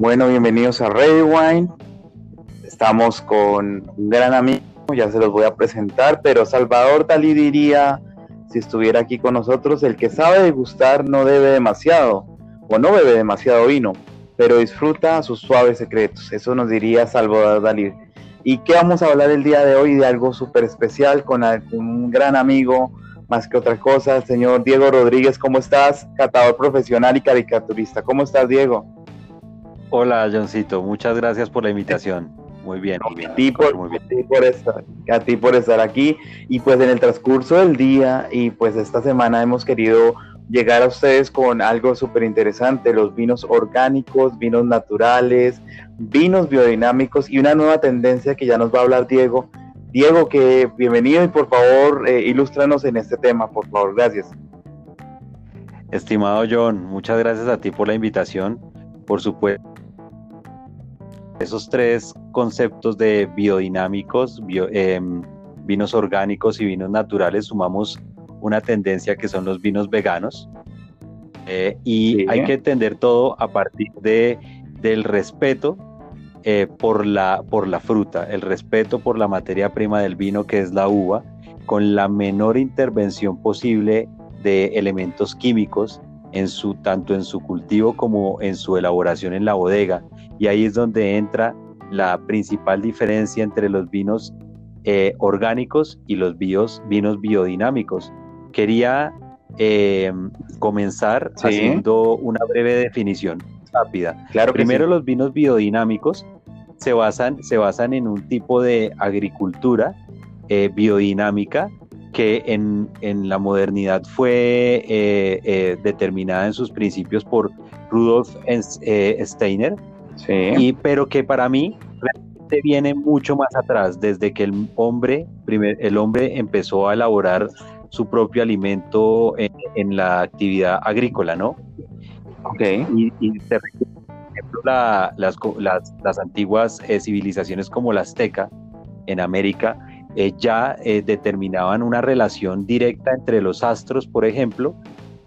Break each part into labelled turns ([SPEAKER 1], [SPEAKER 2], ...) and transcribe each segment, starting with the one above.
[SPEAKER 1] Bueno, bienvenidos a Red Wine. Estamos con un gran amigo, ya se los voy a presentar, pero Salvador Dalí diría, si estuviera aquí con nosotros, el que sabe degustar no debe demasiado, o no bebe demasiado vino, pero disfruta sus suaves secretos. Eso nos diría Salvador Dalí. ¿Y qué vamos a hablar el día de hoy? De algo súper especial con un gran amigo, más que otra cosa, el señor Diego Rodríguez. ¿Cómo estás? Catador profesional y caricaturista. ¿Cómo estás, Diego?
[SPEAKER 2] Hola, Johncito. Muchas gracias por la invitación. Muy bien, muy bien.
[SPEAKER 1] A ti, por, muy bien. A, ti por estar, a ti por estar aquí. Y pues en el transcurso del día y pues esta semana hemos querido llegar a ustedes con algo súper interesante, los vinos orgánicos, vinos naturales, vinos biodinámicos y una nueva tendencia que ya nos va a hablar Diego. Diego, que bienvenido y por favor eh, ilústranos en este tema, por favor, gracias.
[SPEAKER 2] Estimado John, muchas gracias a ti por la invitación. Por supuesto, esos tres conceptos de biodinámicos, em, vinos orgánicos y vinos naturales, sumamos una tendencia que son los vinos veganos. Eh, y hay que entender todo a partir de, del respeto eh, por, la, por la fruta, el respeto por la materia prima del vino que es la uva, con la menor intervención posible de elementos químicos en su, tanto en su cultivo como en su elaboración en la bodega. Y ahí es donde entra la principal diferencia entre los vinos eh, orgánicos y los vinos biodinámicos. Quería eh, comenzar haciendo una breve definición rápida. Claro Primero, los vinos biodinámicos se basan, se basan en un tipo de agricultura eh, biodinámica que en, la modernidad fue eh, determinada en sus principios por Rudolf Steiner, y, pero que para mí realmente viene mucho más atrás, desde que el hombre, primer, el hombre empezó a elaborar su propio alimento en, la actividad agrícola, ¿no?
[SPEAKER 1] Ok.
[SPEAKER 2] Y, y por ejemplo, las, las, antiguas eh, civilizaciones como la azteca en América eh, ya eh, determinaban una relación directa entre los astros, por ejemplo,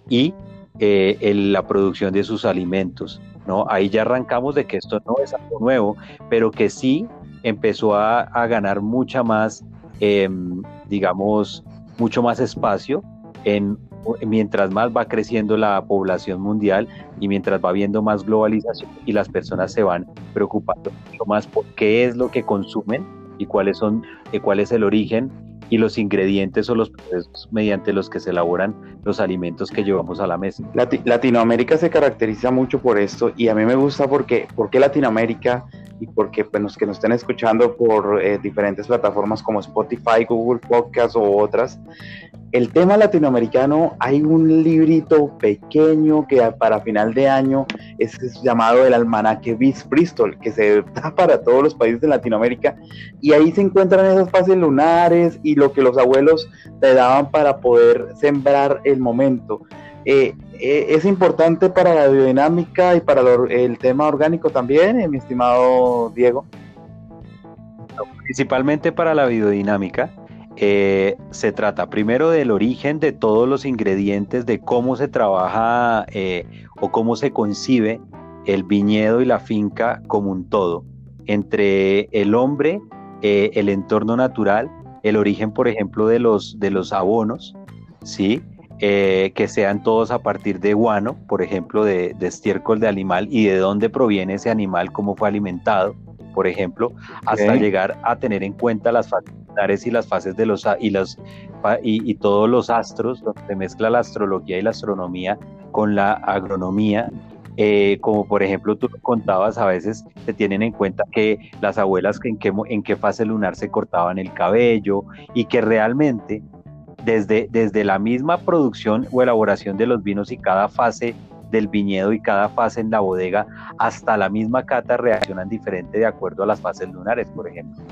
[SPEAKER 2] y la producción de sus alimentos. ¿no? Ahí ya arrancamos de que esto no es algo nuevo, pero que sí empezó a, ganar mucha más, em, digamos, mucho más espacio en, mientras más va creciendo la población mundial y mientras va habiendo más globalización y las personas se van preocupando mucho más por qué es lo que consumen y cuáles son, eh, cuál es el origen y los ingredientes o los procesos mediante los que se elaboran los alimentos que llevamos a la mesa.
[SPEAKER 1] Latinoamérica se caracteriza mucho por esto y a mí me gusta porque, porque Latinoamérica porque pues, los que nos estén escuchando por eh, diferentes plataformas como Spotify, Google Podcast o otras, el tema latinoamericano, hay un librito pequeño que para final de año es, llamado el Almanaque Bis Bristol, que se da para todos los países de Latinoamérica, y ahí se encuentran esas fases lunares y lo que los abuelos te daban para poder sembrar el momento. Eh, eh, es importante para la biodinámica y para el tema orgánico también, eh, mi estimado Diego.
[SPEAKER 2] Principalmente para la biodinámica. se trata primero del origen de todos los ingredientes, de cómo se trabaja o cómo se concibe el viñedo y la finca como un todo, entre el hombre, el entorno natural, el origen, por ejemplo, de los, de los abonos, ¿sí? Eh, que sean todos a partir de guano, por ejemplo, de, estiércol de animal y de dónde proviene ese animal, cómo fue alimentado, por ejemplo, hasta llegar a tener en cuenta las fases y las fases de los y los y, todos los astros, donde se mezcla la astrología y la astronomía con la agronomía. Eh, como por ejemplo tú contabas, a veces se tienen en cuenta que las abuelas en qué, en qué fase lunar se cortaban el cabello y que realmente desde, desde la misma producción o elaboración de los vinos y cada fase del viñedo y cada fase en la bodega, hasta la misma cata reaccionan diferente de acuerdo a las fases lunares, por ejemplo.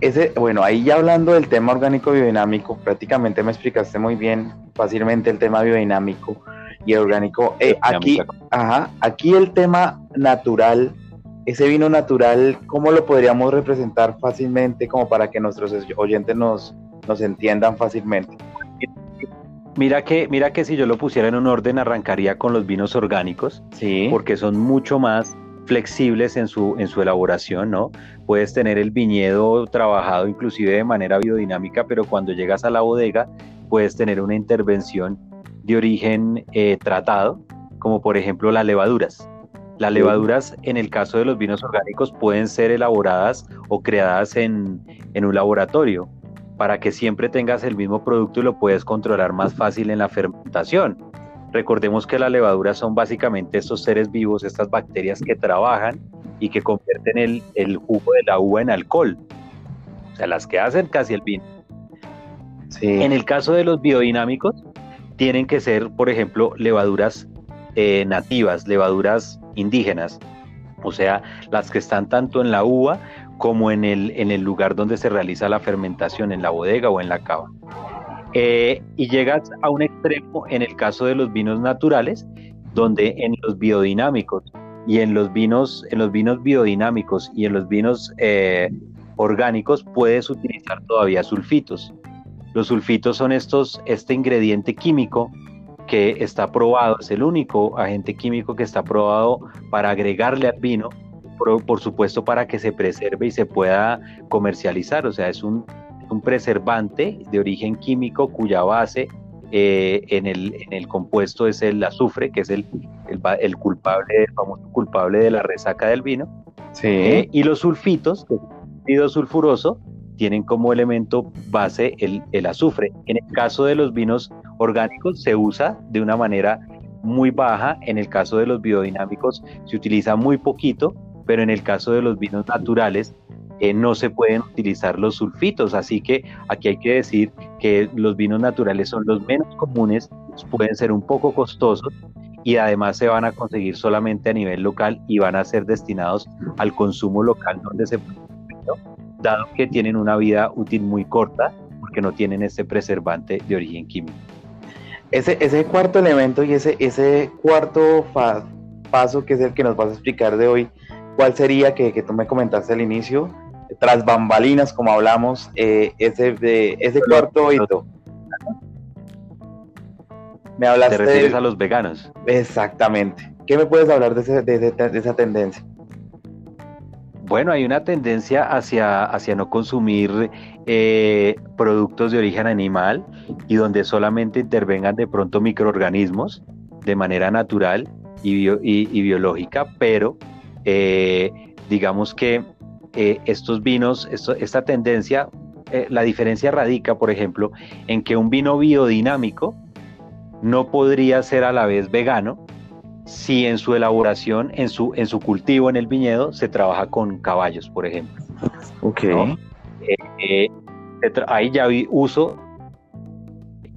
[SPEAKER 1] Ese, bueno, ahí ya hablando del tema orgánico biodinámico, prácticamente me explicaste muy bien, fácilmente el tema biodinámico y orgánico. Eh, aquí, ajá, aquí el tema natural, ese vino natural, ¿cómo lo podríamos representar fácilmente como para que nuestros oyentes nos, nos entiendan fácilmente.
[SPEAKER 2] Mira que, mira que si yo lo pusiera en un orden arrancaría con los vinos orgánicos,
[SPEAKER 1] sí.
[SPEAKER 2] porque son mucho más flexibles en su, en su elaboración, ¿no? Puedes tener el viñedo trabajado inclusive de manera biodinámica, pero cuando llegas a la bodega puedes tener una intervención de origen eh, tratado, como por ejemplo las levaduras. Las levaduras, en el caso de los vinos orgánicos, pueden ser elaboradas o creadas en, en un laboratorio para que siempre tengas el mismo producto y lo puedes controlar más fácil en la fermentación. Recordemos que las levaduras son básicamente estos seres vivos, estas bacterias que trabajan y que convierten el, el jugo de la uva en alcohol. O sea, las que hacen casi el vino. En el caso de los biodinámicos, tienen que ser, por ejemplo, levaduras eh, nativas, levaduras indígenas, o sea, las que están tanto en la uva como en el, en el lugar donde se realiza la fermentación, en la bodega o en la cava. Eh, y llegas a un extremo en el caso de los vinos naturales, donde en los biodinámicos y en los vinos, en los vinos biodinámicos y en los vinos eh, orgánicos puedes utilizar todavía sulfitos. Los sulfitos son estos, este ingrediente químico que está probado, es el único agente químico que está probado para agregarle al vino, por, supuesto para que se preserve y se pueda comercializar, o sea, es un, preservante de origen químico cuya base eh, en, el, compuesto es el azufre, que es el, el, culpable, el famoso culpable de la resaca del vino, eh, y los sulfitos, que es el sulfuroso, tienen como elemento base el, azufre. En el caso de los vinos orgánicos se usa de una manera muy baja, en el caso de los biodinámicos se utiliza muy poquito, pero en el caso de los vinos naturales eh, no se pueden utilizar los sulfitos, así que aquí hay que decir que los vinos naturales son los menos comunes, pueden ser un poco costosos y además se van a conseguir solamente a nivel local y van a ser destinados al consumo local donde se dado que tienen una vida útil muy corta porque no tienen este preservante de origen químico.
[SPEAKER 1] Ese, ese cuarto elemento y ese, ese cuarto paso que es el que nos vas a explicar de hoy, ¿cuál sería que, que tú me comentaste al inicio? Tras bambalinas, como hablamos, eh, ese, de, ese cuarto hito.
[SPEAKER 2] Me hablaste ¿Te refieres a los veganos?
[SPEAKER 1] Exactamente. ¿Qué me puedes hablar de, de esa tendencia?
[SPEAKER 2] Bueno, hay una tendencia hacia, hacia no consumir eh, productos de origen animal y donde solamente intervengan de pronto microorganismos de manera natural y, y, biológica, pero eh, digamos que eh, estos vinos, esta tendencia, la diferencia radica, por ejemplo, en que un vino biodinámico no podría ser a la vez vegano si en su elaboración, en su, en su cultivo en el viñedo, se trabaja con caballos, por ejemplo.
[SPEAKER 1] Ok.
[SPEAKER 2] Eh, eh, ahí ya vi uso.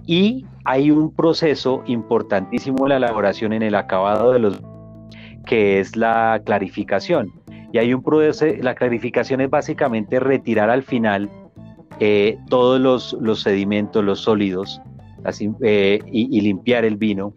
[SPEAKER 2] Y hay un proceso importantísimo en la elaboración, en el acabado de los que es la clarificación. Y hay un proceso, la clarificación es básicamente retirar al final eh, todos los, sedimentos, los sólidos, así, y, limpiar el vino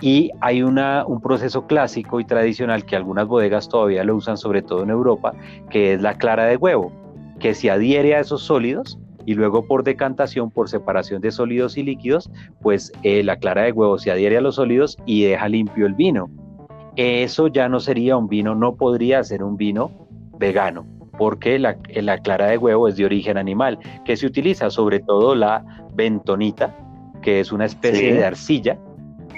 [SPEAKER 2] y hay una, un proceso clásico y tradicional que algunas bodegas todavía lo usan, sobre todo en Europa, que es la clara de huevo, que se adhiere a esos sólidos y luego por decantación, por separación de sólidos y líquidos, pues eh, la clara de huevo se adhiere a los sólidos y deja limpio el vino. Eso ya no sería un vino, no podría ser un vino vegano, porque la, la clara de huevo es de origen animal, que se utiliza sobre todo la bentonita, que es una especie de arcilla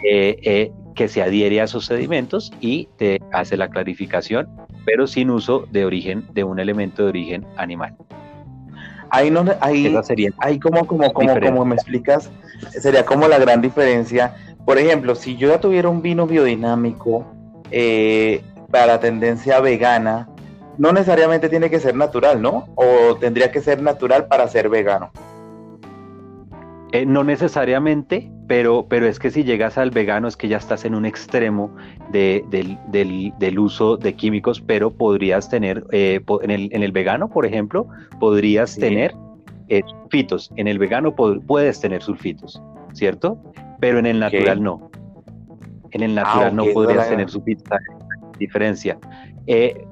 [SPEAKER 2] eh, eh, que se adhiere a esos sedimentos y te hace la clarificación, pero sin uso de origen de un elemento de origen animal.
[SPEAKER 1] Ahí no, ahí, ahí como, como, como, como me explicas, sería como la gran diferencia. Por ejemplo, si yo ya tuviera un vino biodinámico eh, para tendencia vegana, no necesariamente tiene que ser natural, ¿no? O tendría que ser natural para ser vegano.
[SPEAKER 2] Eh, no necesariamente, pero, pero es que si llegas al vegano es que ya estás en un extremo de, del, uso de químicos, pero podrías tener, eh, en, el, en, el, vegano, por ejemplo, podrías tener eh, sulfitos. En el vegano puedes tener sulfitos, ¿cierto? Pero en el natural no. En el natural ah, no podrías tener sulfitos. Diferencia.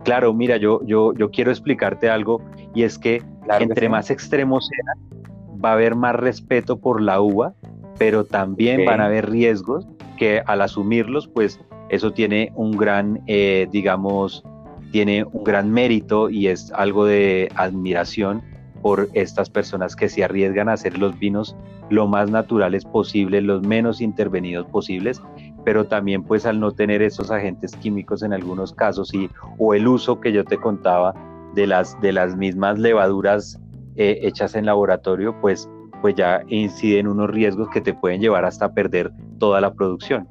[SPEAKER 2] claro, mira, yo, yo, yo quiero explicarte algo y es que entre más extremos sean, va a haber más respeto por la uva, pero también van a haber riesgos que al asumirlos, pues eso tiene un gran, eh, digamos, tiene un gran mérito y es algo de admiración por estas personas que se arriesgan a hacer los vinos lo más naturales posible, los menos intervenidos posibles, pero también pues al no tener esos agentes químicos en algunos casos y o el uso que yo te contaba de las de las mismas levaduras eh, hechas en laboratorio, pues pues ya inciden unos riesgos que te pueden llevar hasta perder toda la producción.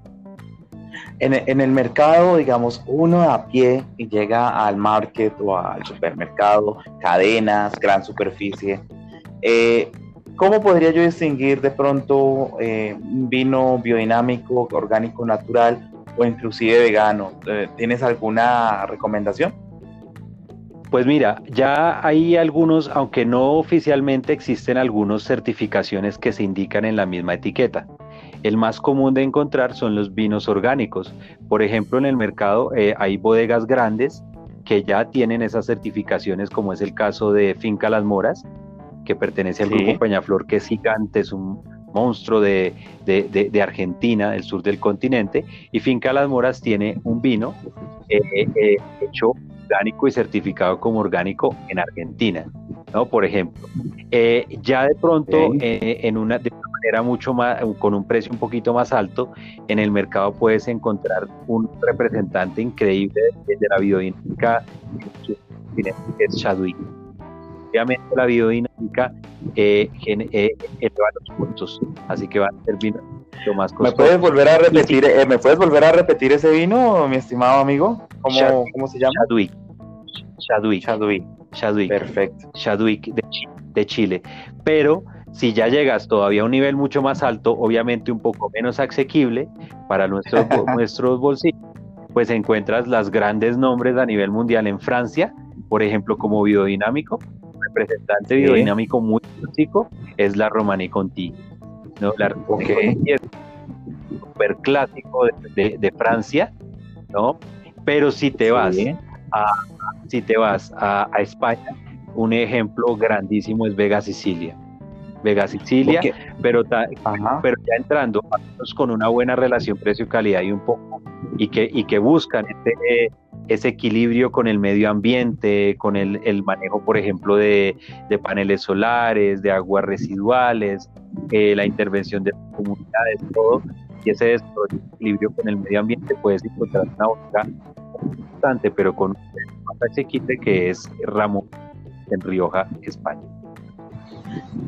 [SPEAKER 1] En, el mercado, digamos, uno a pie y llega al market o al supermercado, cadenas, gran superficie. Eh, ¿Cómo podría yo distinguir de pronto eh, vino biodinámico, orgánico, natural o inclusive vegano? Eh, ¿Tienes alguna recomendación?
[SPEAKER 2] Pues mira, ya hay algunos, aunque no oficialmente existen algunas certificaciones que se indican en la misma etiqueta. El más común de encontrar son los vinos orgánicos. Por ejemplo, en el mercado eh, hay bodegas grandes que ya tienen esas certificaciones, como es el caso de Finca Las Moras, que pertenece al grupo Peñaflor, que es gigante, es un monstruo de, Argentina, del sur del continente, y Finca Las Moras tiene un vino eh, eh, hecho orgánico y certificado como orgánico en Argentina, ¿no? Por ejemplo. ya de pronto, en una, era mucho más, con un precio un poquito más alto, en el mercado puedes encontrar un representante increíble de, la biodinámica que es Chadwick. Obviamente la biodinámica eh, eh, eleva los costos, así que va a ser vino lo más costoso.
[SPEAKER 1] ¿Me puedes volver a repetir, eh, ¿me puedes volver a repetir ese vino, mi estimado amigo? ¿Cómo, ¿cómo se llama?
[SPEAKER 2] Chadwick. Chadwick.
[SPEAKER 1] Chadwick.
[SPEAKER 2] Chadwick.
[SPEAKER 1] Perfecto.
[SPEAKER 2] Chadwick de, de Chile. Pero si ya llegas todavía a un nivel mucho más alto, obviamente un poco menos asequible para nuestros, nuestros bolsillos, pues encuentras las grandes nombres a nivel mundial en Francia, por ejemplo, como biodinámico, representante biodinámico muy clásico es la Romani Conti. ¿no? La Romani Conti es súper clásico de, Francia, ¿no? Pero si te vas a, si te vas a, a España, un ejemplo grandísimo es Vega Sicilia. Vega Sicilia, pero, pero ya entrando con una buena relación precio-calidad y un poco, y que, y que buscan ese, ese equilibrio con el medio ambiente, con el, el manejo, por ejemplo, de, paneles solares, de aguas residuales, eh, la intervención de comunidades, todo, y ese equilibrio con el medio ambiente puedes encontrar una otra importante, pero con un asequible que es Ramón en Rioja, España.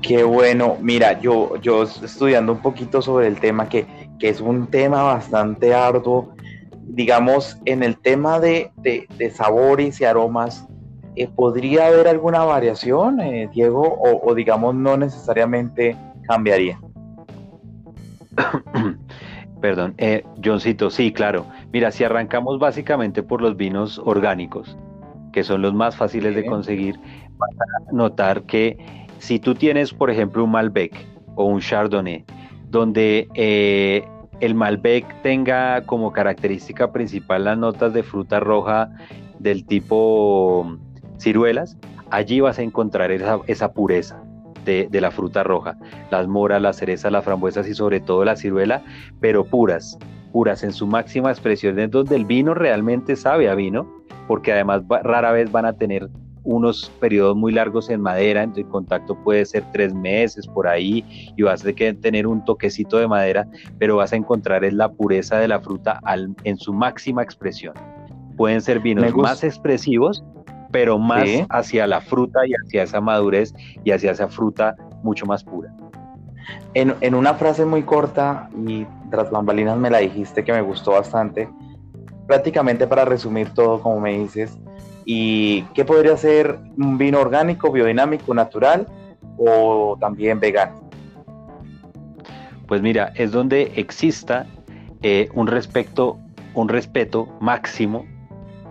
[SPEAKER 1] Qué bueno. Mira, yo, yo estudiando un poquito sobre el tema, que, es un tema bastante arduo, digamos, en el tema de, sabores y aromas, eh, ¿podría haber alguna variación, eh, Diego? O, digamos, no necesariamente cambiaría.
[SPEAKER 2] Perdón, eh, Johncito, sí, claro. Mira, si arrancamos básicamente por los vinos orgánicos, que son los más fáciles de conseguir, vas a notar que si tú tienes, por ejemplo, un Malbec o un Chardonnay, donde eh, el Malbec tenga como característica principal las notas de fruta roja del tipo ciruelas, allí vas a encontrar esa, pureza de, la fruta roja, las moras, las cerezas, las frambuesas y sobre todo la ciruela, pero puras, puras en su máxima expresión, es donde el vino realmente sabe a vino, porque además rara vez van a tener unos periodos muy largos en madera, el contacto puede ser tres meses por ahí y vas a tener un toquecito de madera, pero vas a encontrar es la pureza de la fruta en su máxima expresión. Pueden ser vinos más expresivos, pero más hacia la fruta y hacia esa madurez y hacia esa fruta mucho más pura.
[SPEAKER 1] En, en una frase muy corta y tras bambalinas me la dijiste que me gustó bastante, prácticamente para resumir todo como me dices, ¿Y qué podría ser un vino orgánico, biodinámico, natural o también vegano?
[SPEAKER 2] Pues mira, es donde exista eh, un, respeto, un respeto máximo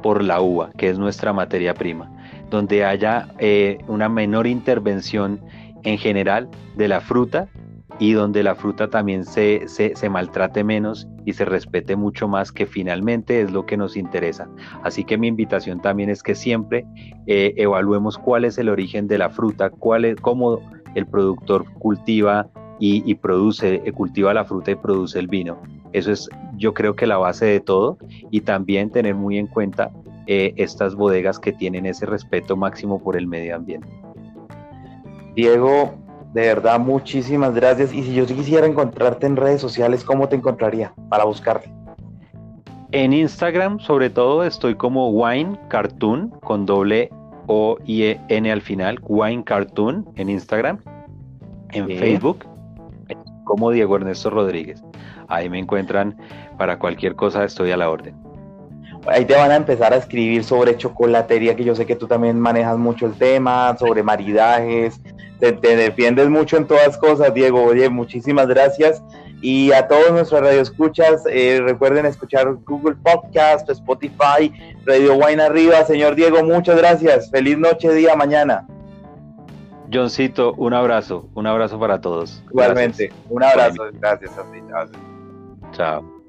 [SPEAKER 2] por la uva, que es nuestra materia prima, donde haya eh, una menor intervención en general de la fruta y donde la fruta también se, se, maltrate menos y se respete mucho más, que finalmente es lo que nos interesa. Así que mi invitación también es que siempre eh, evaluemos cuál es el origen de la fruta, cuál es, cómo el productor cultiva y, produce, eh, cultiva la fruta y produce el vino. Eso es, yo creo que la base de todo y también tener muy en cuenta eh, estas bodegas que tienen ese respeto máximo por el medio ambiente.
[SPEAKER 1] Diego, de verdad, muchísimas gracias. Y si yo quisiera encontrarte en redes sociales, ¿cómo te encontraría para buscarte?
[SPEAKER 2] En Instagram, sobre todo, estoy como Wine Cartoon con doble O I E N al final, Wine Cartoon en Instagram. En Facebook, como Diego Ernesto Rodríguez. Ahí me encuentran para cualquier cosa, estoy a la orden.
[SPEAKER 1] Ahí te van a empezar a escribir sobre chocolatería, que yo sé que tú también manejas mucho el tema, sobre maridajes, te, defiendes mucho en todas cosas, Diego. Oye, muchísimas gracias. Y a todos nuestros radioescuchas, eh, recuerden escuchar Google Podcast, Spotify, Radio Wine Arriba. Señor Diego, muchas gracias. Feliz noche, día, mañana.
[SPEAKER 2] Johncito, un abrazo, un abrazo para todos.
[SPEAKER 1] Igualmente, un abrazo, gracias a ti.
[SPEAKER 2] Chao.